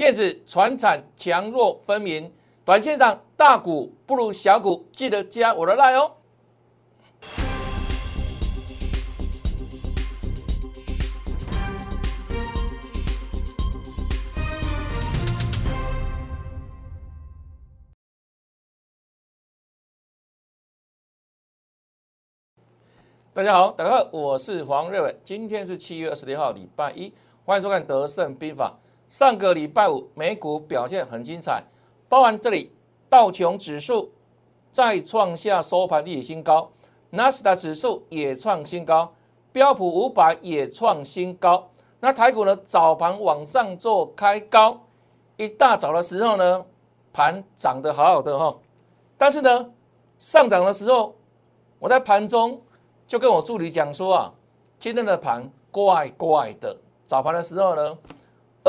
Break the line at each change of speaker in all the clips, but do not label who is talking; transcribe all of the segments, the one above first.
电子、船产强弱分明，短线上大股不如小股，记得加我的 line 哦。大家好，大家好，我是黄瑞伟，今天是七月二十六号，礼拜一，欢迎收看《德胜兵法》。上个礼拜五美股表现很精彩，包含这里道琼指数再创下收盘历史新高，纳斯达指数也创新高，标普五百也创新高。那台股呢，早盘往上做开高，一大早的时候呢，盘涨得好好的哈，但是呢，上涨的时候，我在盘中。就跟我助理讲说啊，今天的盘怪怪的。早盘的时候呢，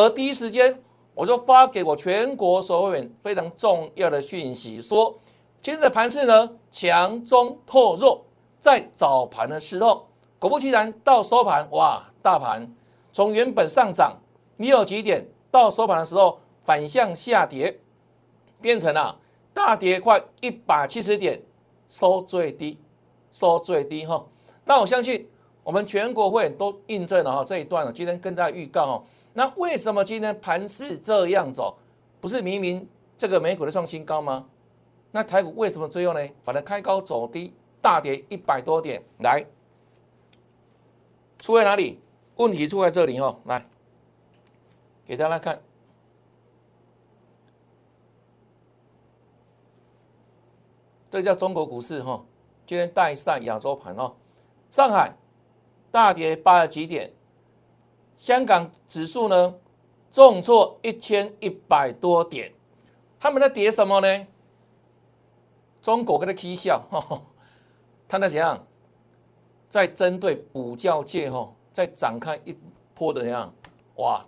而第一时间我就发给我全国所有人非常重要的讯息，说今天的盘势呢强中透弱。在早盘的时候，果不其然，到收盘哇，大盘从原本上涨你有几点，到收盘的时候反向下跌，变成了大跌快一百七十点，收最低。收最低哈，那我相信我们全国会都印证了哈这一段了。今天跟大家预告哈，那为什么今天盘势这样走？不是明明这个美股的创新高吗？那台股为什么最后呢？反正开高走低，大跌一百多点，来，出在哪里？问题出在这里哈，来，给大家看，这叫中国股市哈。今天带上亚洲盘哦，上海大跌八十几点，香港指数呢重挫一千一百多点，他们在跌什么呢？中国跟他 K 笑，他在怎样？在针对补教界哈，在展开一波的怎样？哇，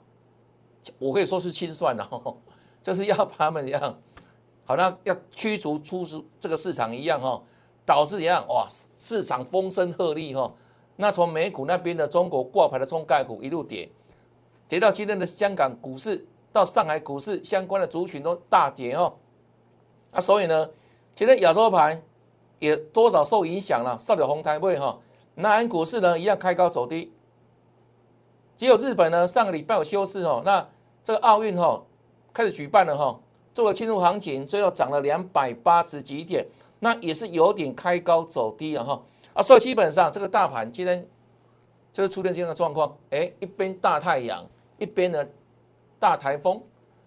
我可以说是清算的，就是要把他们怎样，好像要驱逐出这个市场一样哈。导致怎样？哇，市场风声鹤唳哈。那从美股那边的中国挂牌的中概股一路跌，跌到今天的香港股市，到上海股市相关的族群都大跌哦。啊，所以呢，今天亚洲盘也多少受影响了。上了红台位哈，南韩股市呢一样开高走低。只有日本呢，上个礼拜有休市哦。那这个奥运哈开始举办了哈，做了庆祝行情，最后涨了两百八十几点。那也是有点开高走低了哈啊，所以基本上这个大盘今天就是出现这样的状况，哎，一边大太阳，一边呢大台风。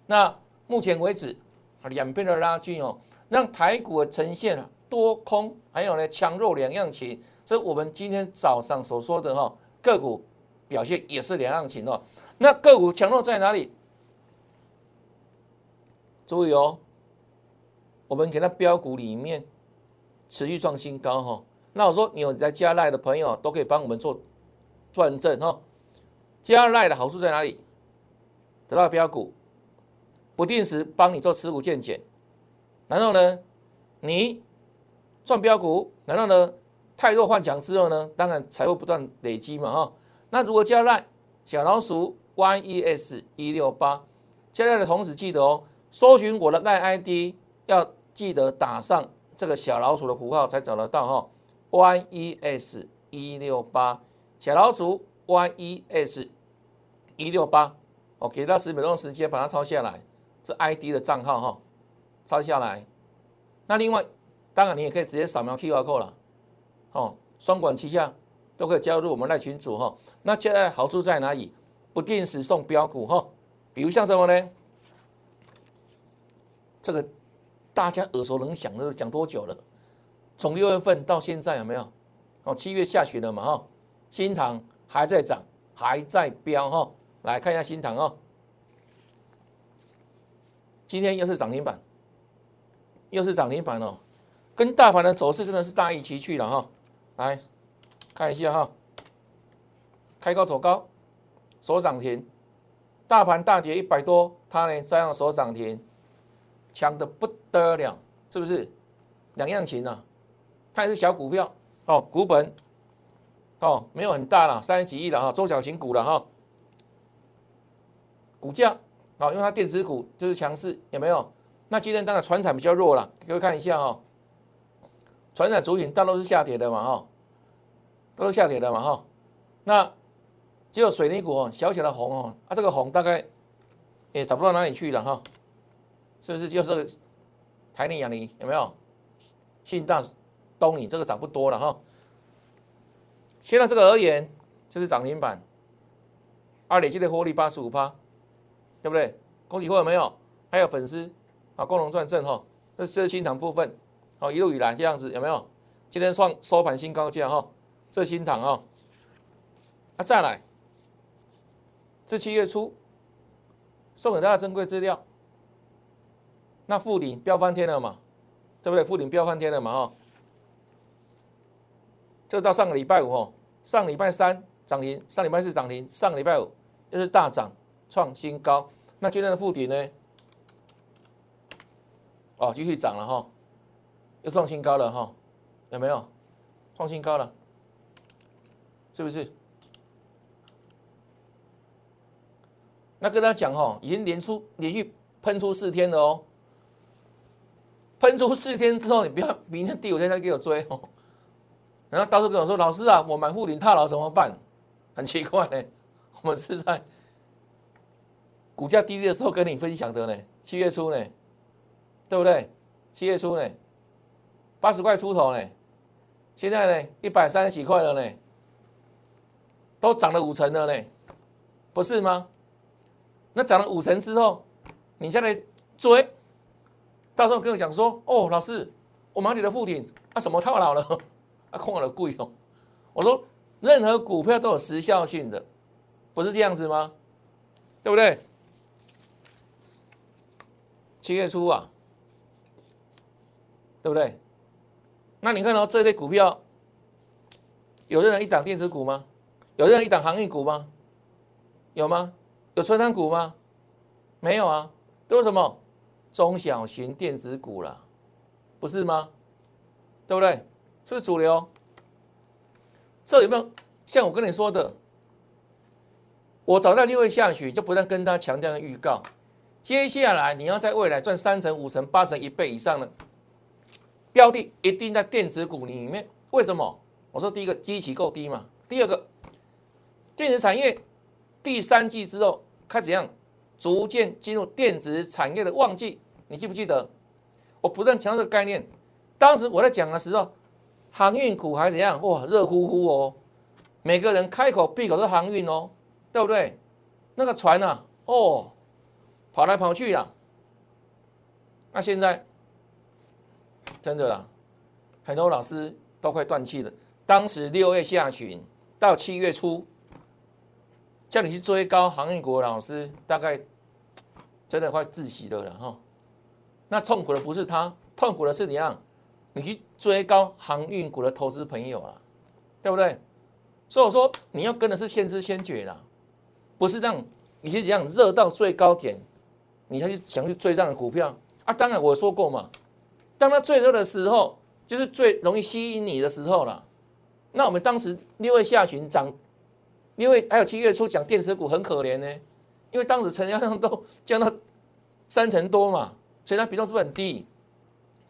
那目前为止两边的拉锯哦，让台股呈现多空还有呢强弱两样情。这我们今天早上所说的哈个股表现也是两样情哦。那个股强弱在哪里？注意哦，我们给它标股里面。持续创新高哈，那我说你有在加赖的朋友都可以帮我们做转正哈。加赖的好处在哪里？得到标股，不定时帮你做持股见减，然后呢，你赚标股，然后呢，太弱换强之后呢，当然财富不断累积嘛哈。那如果加赖小老鼠 yes 一六八，加赖的同时记得哦，搜寻我的赖 ID 要记得打上。这个小老鼠的符号才找得到哈，yes 一六八小老鼠 yes 一六八，我给到十秒钟时间把它抄下来，这 ID 的账号哈，抄下来。那另外，当然你也可以直接扫描 QR code 了，哦，双管齐下都可以加入我们那群组哈。那现在好处在哪里？不定时送标股哈，比如像什么呢？这个。大家耳熟能详的讲多久了？从六月份到现在有没有？哦，七月下旬了嘛哈，新塘还在涨，还在飙哈。来看一下新塘哦，今天又是涨停板，又是涨停板哦，跟大盘的走势真的是大异其趣了哈。来看一下哈，开高走高，收涨停，大盘大跌一百多，它呢这样收涨停。强的不得了，是不是？两样情啊，它也是小股票哦，股本哦没有很大了，三十几亿了哈，中小型股了哈，股价好，因为它电子股就是强势，有没有？那今天当然船产比较弱了，各位看一下哦，船产主品大都是下跌的嘛，哈，都是下跌的嘛，哈。那只有水泥股哦，小小的红哦，啊，这个红大概也找不到哪里去了哈，是不是？就是台泥、亚泥有没有？信大、东尼这个涨不多了哈。现在这个而言，就是涨停板，二累计的获利八十五趴，对不对？恭喜会有没有？还有粉丝啊，共同赚正哈。这是新塘部分，好一路以来这样子有没有？今天创收盘新高价哈，这新塘啊，啊再来，这七月初送给大家珍贵资料，那富鼎飙翻天了嘛，对不对？富鼎飙翻天了嘛哈。就到上个礼拜五哦，上礼拜三涨停，上礼拜四涨停，上个礼拜五又是大涨创新高。那今天的附底呢？哦，继续涨了哈，又创新高了哈，有没有？创新高了，是不是？那跟他讲哈，已经连出连续喷出四天了哦，喷出四天之后，你不要明天第五天再给我追哦。然后到时候跟我说：“老师啊，我买沪林套牢怎么办？”很奇怪呢，我们是在股价低的时候跟你分享的呢，七月初呢，对不对？七月初呢，八十块出头呢，现在呢一百三十几块了呢，都涨了五成了呢，不是吗？那涨了五成之后，你再来追，到时候跟我讲说：“哦，老师，我买你的附顶啊，什么套牢了？”啊空了贵哦，我说任何股票都有时效性的，不是这样子吗？对不对？七月初啊，对不对？那你看到这类股票，有任何一档电子股吗？有任何一档航运股吗？有吗？有车商股吗？没有啊，都是什么中小型电子股了，不是吗？对不对？是不是主流，这有没有像我跟你说的？我早在六月下旬就不断跟他强调的预告，接下来你要在未来赚三成、五成、八成、一倍以上的标的，一定在电子股里面。为什么？我说第一个基期够低嘛，第二个电子产业第三季之后开始样逐渐进入电子产业的旺季，你记不记得？我不断强调这个概念，当时我在讲的时候。航运股还怎样？哇，热乎乎哦！每个人开口闭口都是航运哦，对不对？那个船啊，哦，跑来跑去啊。那现在真的啦，很多老师都快断气了。当时六月下旬到七月初，叫你去追高航运股的老师，大概真的快窒息的了哈。那痛苦的不是他，痛苦的是怎样？你去追高航运股的投资朋友了，对不对？所以我说你要跟的是先知先觉的，不是让你是这样热到最高点，你才去想去追这样的股票啊。当然我说过嘛，当它最热的时候，就是最容易吸引你的时候了。那我们当时六月下旬涨，六月还有七月初讲电池股很可怜呢，因为当时成交量都降到三成多嘛，所以它比重是不是很低？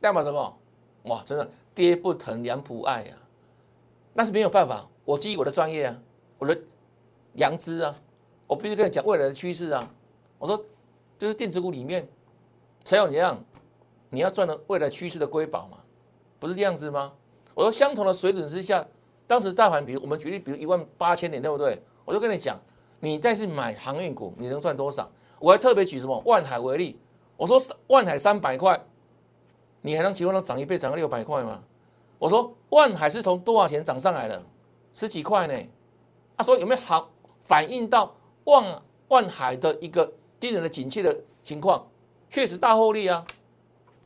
代表什么？哇，真的爹不疼娘不爱呀，那是没有办法。我基于我的专业啊，我的良知啊，我必须跟你讲未来的趋势啊。我说，就是电子股里面才有怎样，你要赚的未来趋势的瑰宝嘛，不是这样子吗？我说，相同的水准之下，当时大盘，比如我们举例，比如一万八千点，对不对？我就跟你讲，你再去买航运股，你能赚多少？我还特别举什么万海为例，我说万海三百块。你还能期望它涨一倍，涨个六百块吗？我说万海是从多少钱涨上来的？十几块呢？他说有没有好反映到万万海的一个低人的景气的情况？确实大获利啊，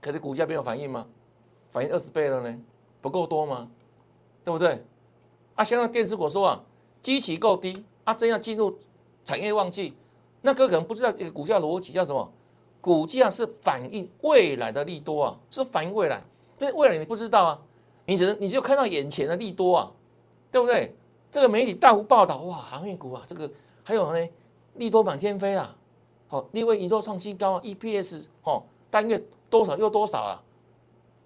可是股价没有反应吗？反应二十倍了呢，不够多吗？对不对？啊，现在电子股说啊，基期够低啊，真要进入产业旺季，那哥可能不知道一个股价逻辑叫什么？股价是反映未来的利多啊，是反映未来。这未来你不知道啊，你只能你就看到眼前的利多啊，对不对？这个媒体大幅报道，哇，航运股啊，这个还有呢，利多满天飞啊，好，另外宇宙创新高，EPS 哦，单月多少又多少啊？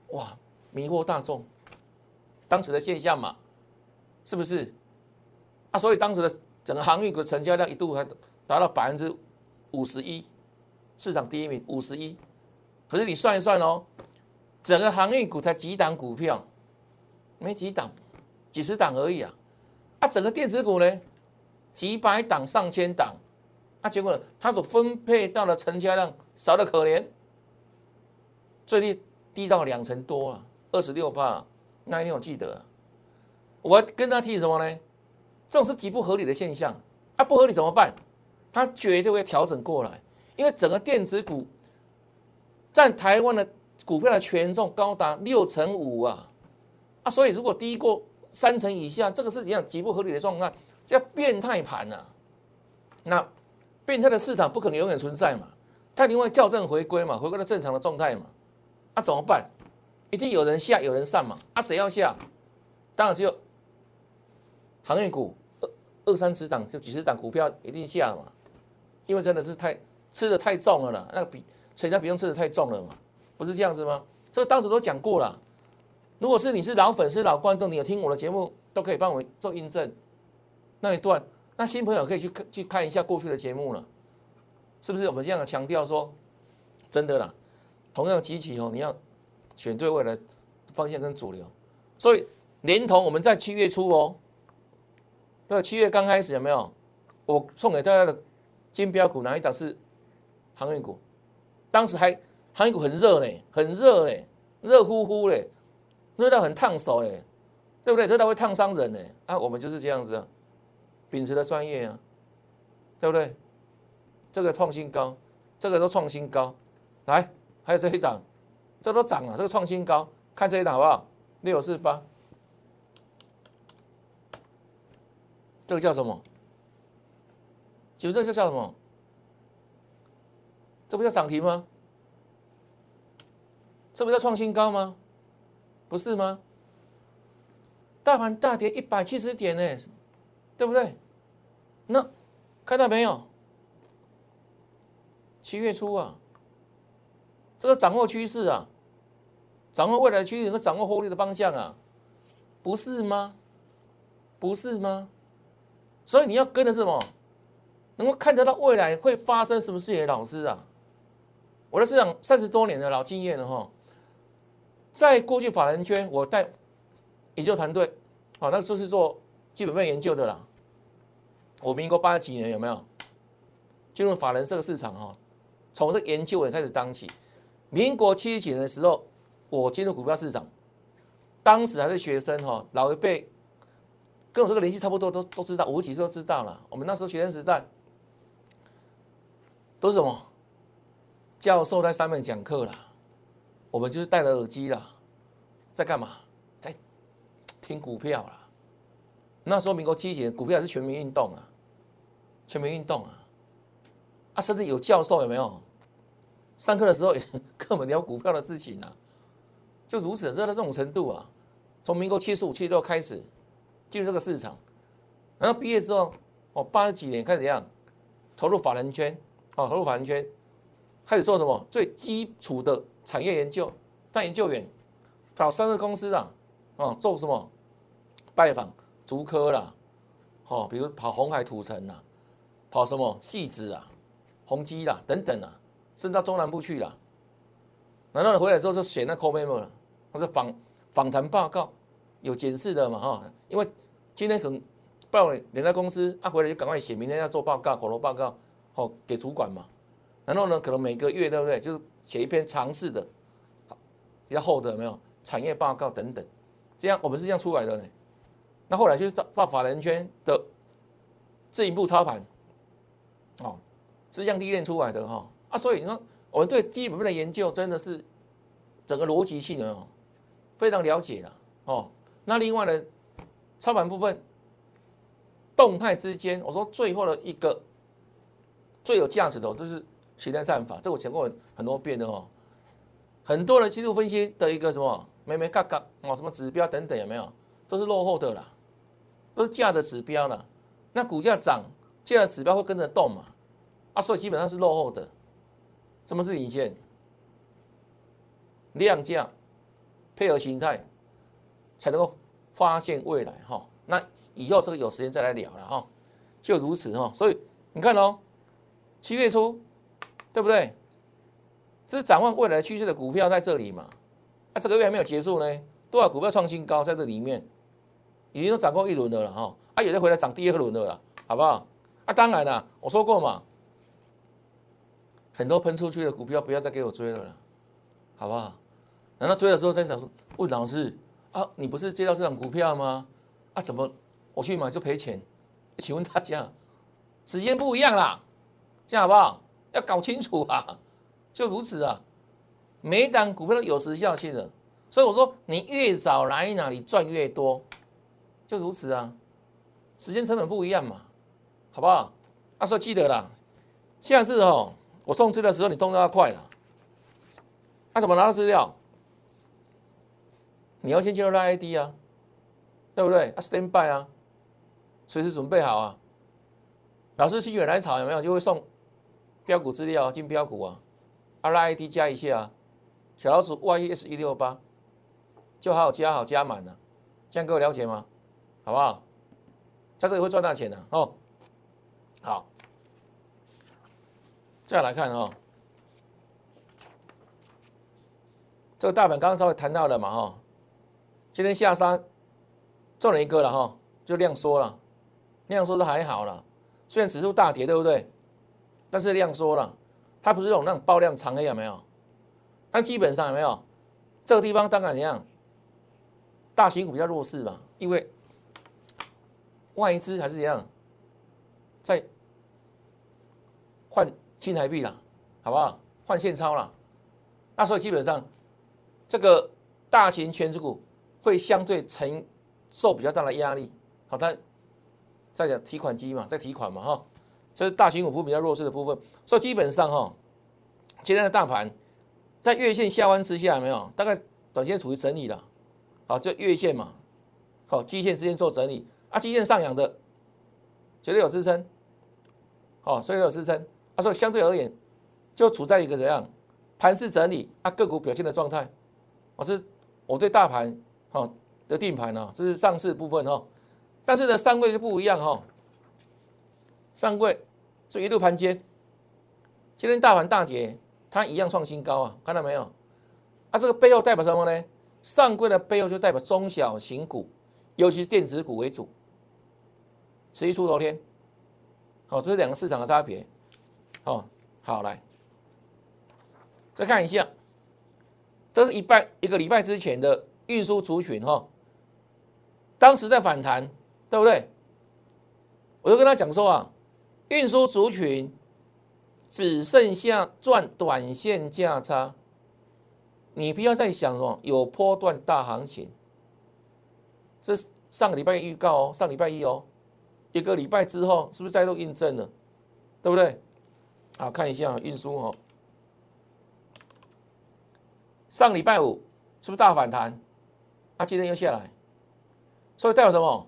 哇，迷惑大众，当时的现象嘛，是不是？啊，所以当时的整个航运股成交量一度还达到百分之五十一，市场第一名五十一。可是你算一算哦，整个航运股才几档股票，没几档，几十档而已啊。啊，整个电子股呢，几百档、上千档，啊，结果它所分配到的成交量少的可怜，最低低到两成多啊，二十六帕。那一天我记得，我跟他提什么呢？这种是极不合理的现象啊，不合理怎么办？它绝对会调整过来，因为整个电子股占台湾的股票的权重高达六成五啊，啊，所以如果低过三成以下，这个是怎样极不合理的状态，叫变态盘呐。那变态的市场不可能永远存在嘛，它一定会校正回归嘛，回归到正常的状态嘛。啊，怎么办？一定有人下，有人上嘛。啊，谁要下？当然只有行业股二二三十档，就几十档股票一定下嘛。因为真的是太吃的太重了啦，那个比成交比重吃的太重了嘛，不是这样子吗？这个当时都讲过了。如果是你是老粉丝、老观众，你有听我的节目，都可以帮我做印证那一段。那新朋友可以去看去看一下过去的节目了，是不是？我们这样的强调说，真的啦，同样机器哦，你要选对未来方向跟主流。所以连同我们在七月初哦，对，七月刚开始有没有？我送给大家的金标股哪一档是航运股？当时还航运股很热嘞，很热嘞，热乎乎嘞。热到很烫手哎，对不对？热到会烫伤人哎，啊，我们就是这样子，秉持的专业啊，对不对？这个创新高，这个都创新高，来，还有这一档，这都涨了，这个创新高，看这一档好不好？六四八，这个叫什么？九这个叫什么？这不叫涨停吗？这不叫创新高吗？不是吗？大盘大跌一百七十点呢，对不对？那看到没有？七月初啊，这个掌握趋势啊，掌握未来趋势和掌握获利的方向啊，不是吗？不是吗？所以你要跟的是什么？能够看得到未来会发生什么事情的老师啊！我的市场三十多年的老经验了哈。在过去法人圈，我带研究团队，好，那时候是做基本面研究的啦。我民国八几年有没有进入法人这个市场哈？从这研究员开始当起。民国七十几年的时候，我进入股票市场，当时还是学生哈，老一辈跟我这个年纪差不多，都都知道，五十几岁都知道了。我们那时候学生时代都是什么？教授在上面讲课了。我们就是戴着耳机啦，在干嘛？在听股票啦。那时候民国七几年，股票是全民运动啊，全民运动啊，啊，甚至有教授有没有？上课的时候 跟我们聊股票的事情啊，就如此热到这种程度啊。从民国七十五、七十六开始进入这个市场，然后毕业之后，哦，八十几年开始怎样？投入法人圈，哦，投入法人圈，开始做什么？最基础的。产业研究当研究员，跑上市公司啦，哦，做什么？拜访竹科啦，哦，比如跑红海土城啦，跑什么细子啊、宏基啦等等啊，甚至到中南部去了。然后你回来之后就写那 call memo 了，或者访访谈报告，有检视的嘛哈？因为今天可能报连在公司，啊回来就赶快写，明天要做报告，口头报告，哦给主管嘛。然后呢，可能每个月对不对？就是。写一篇尝试的，比较厚的没有产业报告等等，这样我们是这样出来的呢。那后来就是造法人圈的这一步操盘，哦，是这样历练出来的哈啊。所以你说我们对基本面的研究真的是整个逻辑性哦非常了解了哦。那另外呢，操盘部分动态之间，我说最后的一个最有价值的就是。形态战法，这我讲过很多遍的哦。很多的技术分析的一个什么，没没嘎嘎哦，什么指标等等有没有，都是落后的啦，都是价的指标啦。那股价涨，价的指标会跟着动嘛？啊，所以基本上是落后的。什么是领先？量价配合形态，才能够发现未来哈。那以后这个有时间再来聊了哈。就如此哈，所以你看哦，七月初，对不对？这是展望未来趋势的股票在这里嘛？啊，这个月还没有结束呢，多少股票创新高在这里面，已经都涨过一轮的了哈。啊，有的回来涨第二轮的了，好不好？啊，当然了，我说过嘛，很多喷出去的股票不要再给我追了了，好不好？难道追的时候再想说，问老师啊，你不是接到这种股票吗？啊，怎么我去买就赔钱？请问大家，时间不一样啦，这样好不好？要搞清楚啊，就如此啊。每一档股票都有时效性的，所以我说你越早来哪里赚越多，就如此啊。时间成本不一样嘛，好不好？啊，说记得啦，现在是哦，我送资的时候你动作要快了。他怎么拿到资料？你要先进入 ID 啊，对不对？啊，stand by 啊。随时准备好啊！老师心血来潮有没有就会送标股资料金标股啊，R I D 加一下啊，小老鼠 Y S 一六八，就好好加好加满了，这样各位了解吗？好不好？在这里会赚大钱的哦。好，再来看哦，这个大盘刚刚稍微谈到了嘛哈，今天下山中了一个了哈，就量缩了。量缩的还好了，虽然指数大跌，对不对？但是量缩了，它不是那种那种爆量长黑有没有？但基本上有没有？这个地方当然怎样？大型股比较弱势嘛，因为外资还是怎样，在换新台币了，好不好？换现钞了，那所以基本上这个大型全值股会相对承受比较大的压力，好，它。再讲提款机嘛，在提款嘛哈，这是大型股部比较弱势的部分，所以基本上哈，今天的大盘在月线下弯之下没有，大概短线处于整理了，好，就月线嘛，好，基线之间做整理。啊，基线上扬的绝对有支撑，好，所以有支撑，啊，所以相对而言就处在一个怎样盘势整理啊个股表现的状态，我是我对大盘好的定盘啊，这是上市部分哈。但是呢，上位就不一样哈。上柜就一路盘间，今天大盘大跌，它一样创新高啊，看到没有？啊，这个背后代表什么呢？上柜的背后就代表中小型股，尤其是电子股为主，持续出头天。好，这是两个市场的差别。哦，好来，再看一下，这是一拜一个礼拜之前的运输族群哈，当时在反弹。对不对？我就跟他讲说啊，运输族群只剩下赚短线价差，你不要再想说有波段大行情。这上个礼拜预告哦，上礼拜一哦，一个礼拜之后是不是再度印证了？对不对？好，看一下运输哦，上礼拜五是不是大反弹？啊，今天又下来，所以代表什么？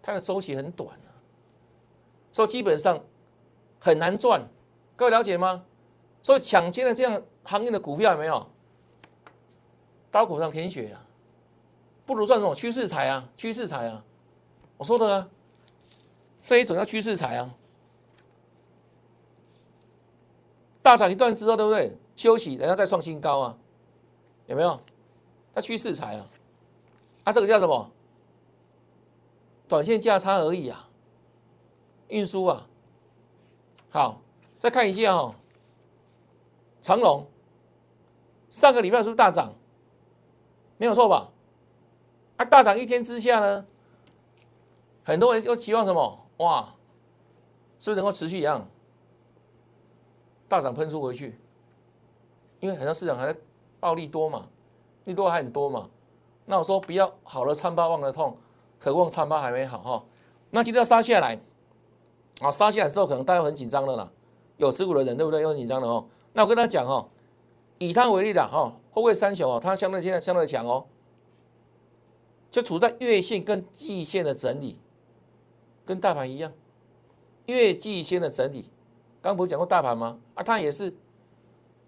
它的周期很短，所以基本上很难赚，各位了解吗？所以抢先的这样行业的股票有没有？刀口上舔血啊，不如赚什么趋势财啊，趋势财啊！我说的啊，这一种叫趋势财啊，大涨一段之后，对不对？休息，然后再创新高啊，有没有？它趋势财啊，啊，这个叫什么？短线价差而已啊，运输啊，好，再看一下哦，长隆上个礼拜是不是大涨？没有错吧？啊，大涨一天之下呢，很多人又期望什么？哇，是不是能够持续一样大涨喷出回去？因为很多市场还在暴利多嘛，利多还很多嘛。那我说不要好了参巴忘了痛。渴望参巴还没好哈，那今天要杀下来，啊，杀下来之后可能大家很紧张的啦，有持股的人对不对？又很紧张的哦。那我跟他讲哦，以他为例的哈，后卫三雄哦，它相对现在相对强哦，就处在月线跟季线的整理，跟大盘一样，月季线的整理。刚不是讲过大盘吗？啊，它也是，因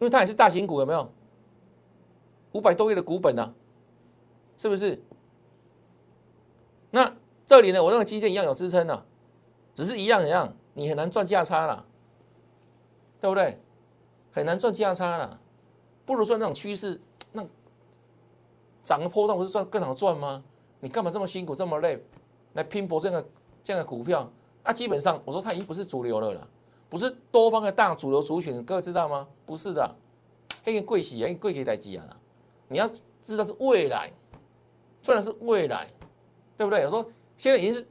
为它也是大型股，有没有？五百多亿的股本呢，是不是？那这里呢，我认为基建一样有支撑呢，只是一样一样，你很难赚价差了，对不对？很难赚价差了，不如赚那种趋势，那涨个波段不是赚更好赚吗？你干嘛这么辛苦这么累来拼搏这样的这样的股票？那基本上我说它已经不是主流了啦。不是多方的大主流族群，各位知道吗？不是的，黑贵喜啊，贵给代机啊你要知道是未来，赚的是未来，对不对？我说现在已经是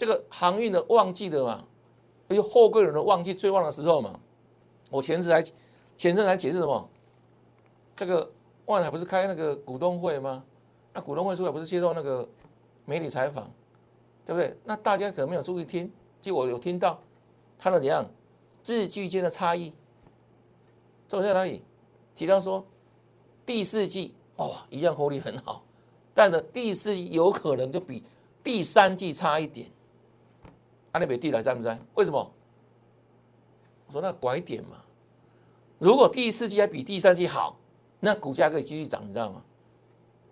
这个航运的旺季的嘛，而且货柜轮的旺季最旺的时候嘛。我前次还前阵还解释什么？这个万海不是开那个股东会吗？那股东会出来不是接受那个媒体采访，对不对？那大家可能没有注意听，就我有听到。他的怎样？字句间的差异，重在哪里？提到说第四季哇，一样获利很好，但呢第四季有可能就比第三季差一点。安利北地来在不在？为什么？我说那拐点嘛。如果第四季还比第三季好，那股价可以继续涨，你知道吗？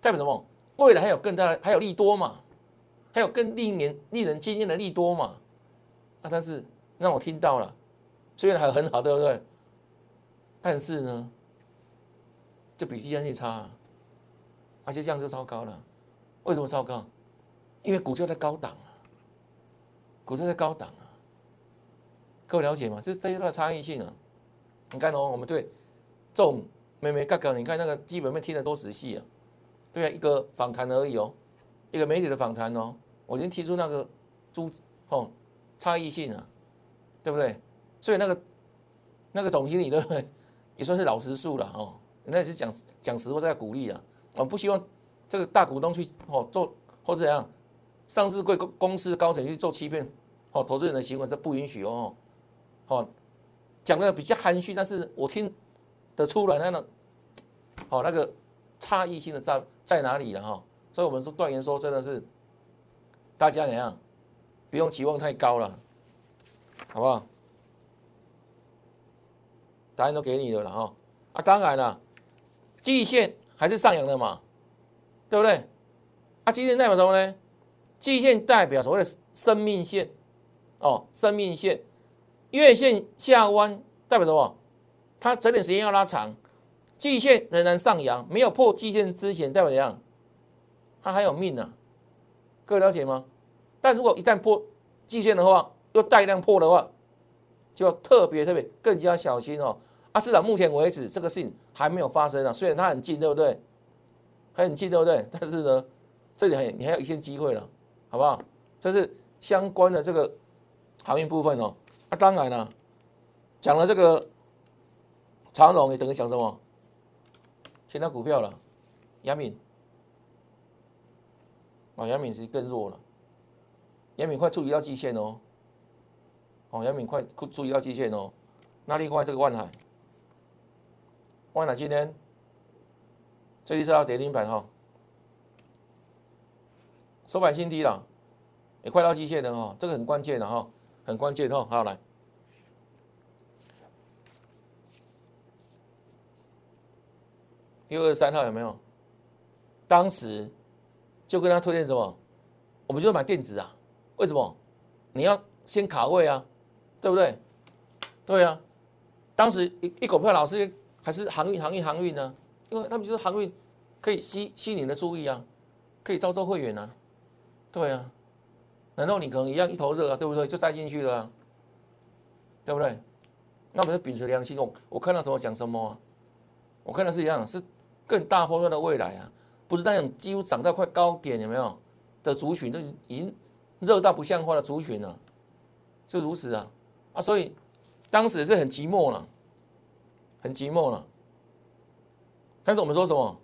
代表什么？未来还有更大的，还有利多嘛？还有更令人令人惊艳的利多嘛？啊，但是。让我听到了，虽然还很好，对不对？但是呢，就比第三季差，而且这样就糟糕了。为什么糟糕？因为股价在高档啊，股市在高档啊。各位了解吗？这是这一段差异性啊。你看哦，我们对这种妹妹嘎嘎，你看那个基本面听得多仔细啊。对啊，一个访谈而已哦，一个媒体的访谈哦。我已经提出那个猪哦差异性啊。对不对？所以那个那个总经理对不对？也算是老实数了哦。那也是讲讲实话在鼓励啊。我们不希望这个大股东去哦做或者怎样，上市贵公公司的高层去做欺骗投资人的行为是不允许哦。哦，讲的比较含蓄，但是我听得出来那个哦那个差异性的在在哪里了哈。所以我们说断言说真的是大家怎样，不用期望太高了。好不好？答案都给你了了哈啊！当然了，季线还是上扬的嘛，对不对？啊，季线代表什么呢？季线代表所谓的生命线哦，生命线月线下弯代表什么？它整点时间要拉长，季线仍然上扬，没有破季线之前代表怎样？它还有命呢，各位了解吗？但如果一旦破季线的话，又带量破的话，就要特别特别更加小心哦。啊，至少目前为止这个事情还没有发生啊。虽然它很近，对不对？很近，对不对？但是呢，这里还你还有一线机会了，好不好？这是相关的这个航运部分哦。啊，当然了，讲了这个长龙，你等于讲什么？其他股票了，杨敏，啊，杨敏是更弱了，杨敏快处理到极限哦。哦，杨敏快注意到极限哦。那另外这个万海，万海今天这一次要跌停板哈，收盘新低了，也快到极限了哈，这个很关键的哈，很关键哈。好来，六二三号有没有？当时就跟他推荐什么？我们就买电子啊？为什么？你要先卡位啊？对不对？对啊，当时一一股票老师还是航运、航运、航运呢，因为他们就是航运可以吸吸引你的注意啊，可以招收会员啊，对啊，难道你可能一样一头热啊？对不对？就栽进去了，对不对？那我们就秉持良心，我我看到什么讲什么啊，我看到是一样，是更大方向的未来啊，不是那种几乎涨到快高点有没有的族群，都已经热到不像话的族群了，是如此啊。啊，所以当时是很寂寞了，很寂寞了。但是我们说什么？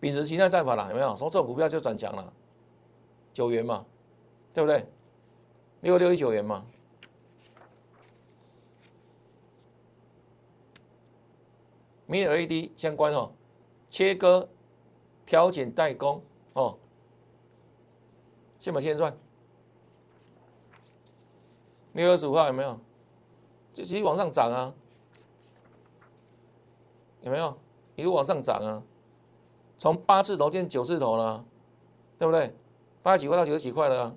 秉持形态战法了，有没有？说这种股票就转强了，九元嘛，对不对？六六一九元嘛。Mini LED 相关哦，切割、挑拣、代工哦，现买现赚。六月二十五号有没有？就其实往上涨啊，有没有？一路往上涨啊，从八字头变九字头了，对不对？八十几块到九十几块了，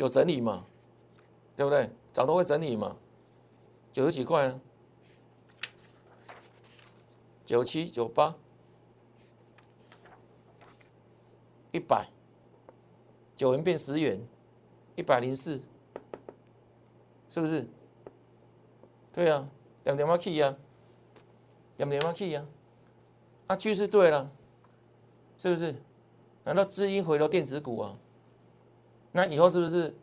有整理嘛？对不对？早都会整理嘛？九十几块啊，九七九八，一百，九元变十元，一百零四。是不是？对啊，两点八 K 呀，两点八 K 呀，啊趋势对了，是不是？难道资金回到电子股啊？那以后是不是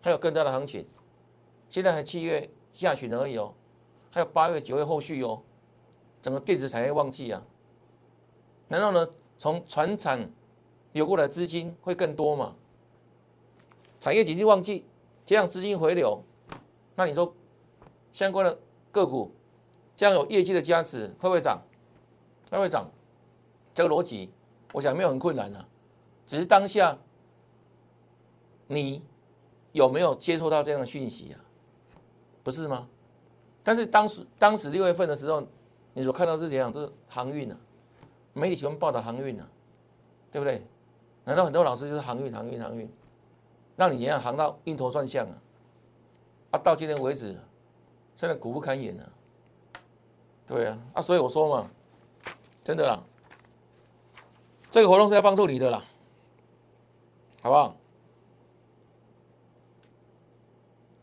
还有更大的行情？现在还七月下旬而已哦，还有八月、九月后续哦，整个电子产业旺季啊？难道呢？从船产流过来资金会更多吗？产业经济旺季，这样资金回流。那你说相关的个股这样有业绩的加持会不会涨？会不会涨？这个逻辑我想没有很困难啊，只是当下你有没有接触到这样的讯息啊？不是吗？但是当时当时六月份的时候，你所看到是怎样？是航运啊，媒体喜欢报道航运啊，对不对？难道很多老师就是航运、航运、航运，让你怎样航到晕头转向啊？啊，到今天为止，真的苦不堪言啊！对啊，啊，所以我说嘛，真的啦，这个活动是要帮助你的啦，好不好？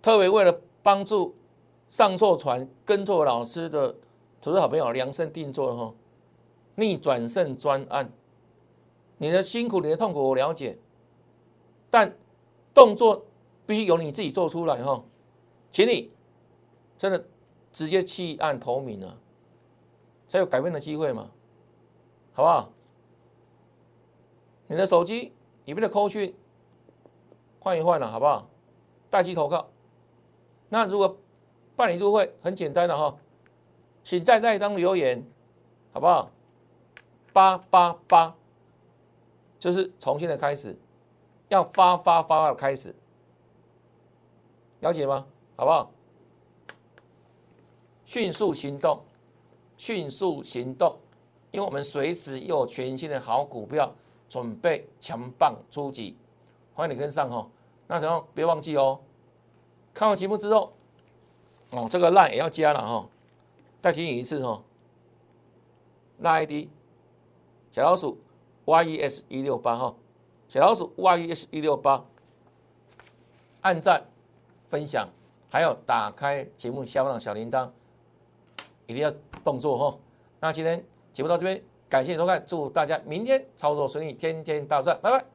特别为了帮助上错船、跟错老师的投资好朋友量身定做哈，逆转胜专案，你的辛苦、你的痛苦我了解，但动作必须由你自己做出来哈。请你真的直接弃暗投明啊，才有改变的机会嘛，好不好？你的手机里面的扣讯换一换了，好不好？待机投靠。那如果办理入会很简单的哈，请在那一张留言，好不好？八八八，就是重新的开始，要发发发的开始，了解吗？好不好？迅速行动，迅速行动，因为我们随时有全新的好股票准备强棒出击，欢迎你跟上哈。那然后别忘记哦，看完节目之后，哦，这个 line 也要加了哈，再提醒一次哈。那 ID 小老鼠 yes 一六八哈，小老鼠 yes 一六八，按赞分享。还有打开节目下方的小铃铛，一定要动作哈。那今天节目到这边，感谢收看，祝大家明天操作顺利，天天大赚，拜拜。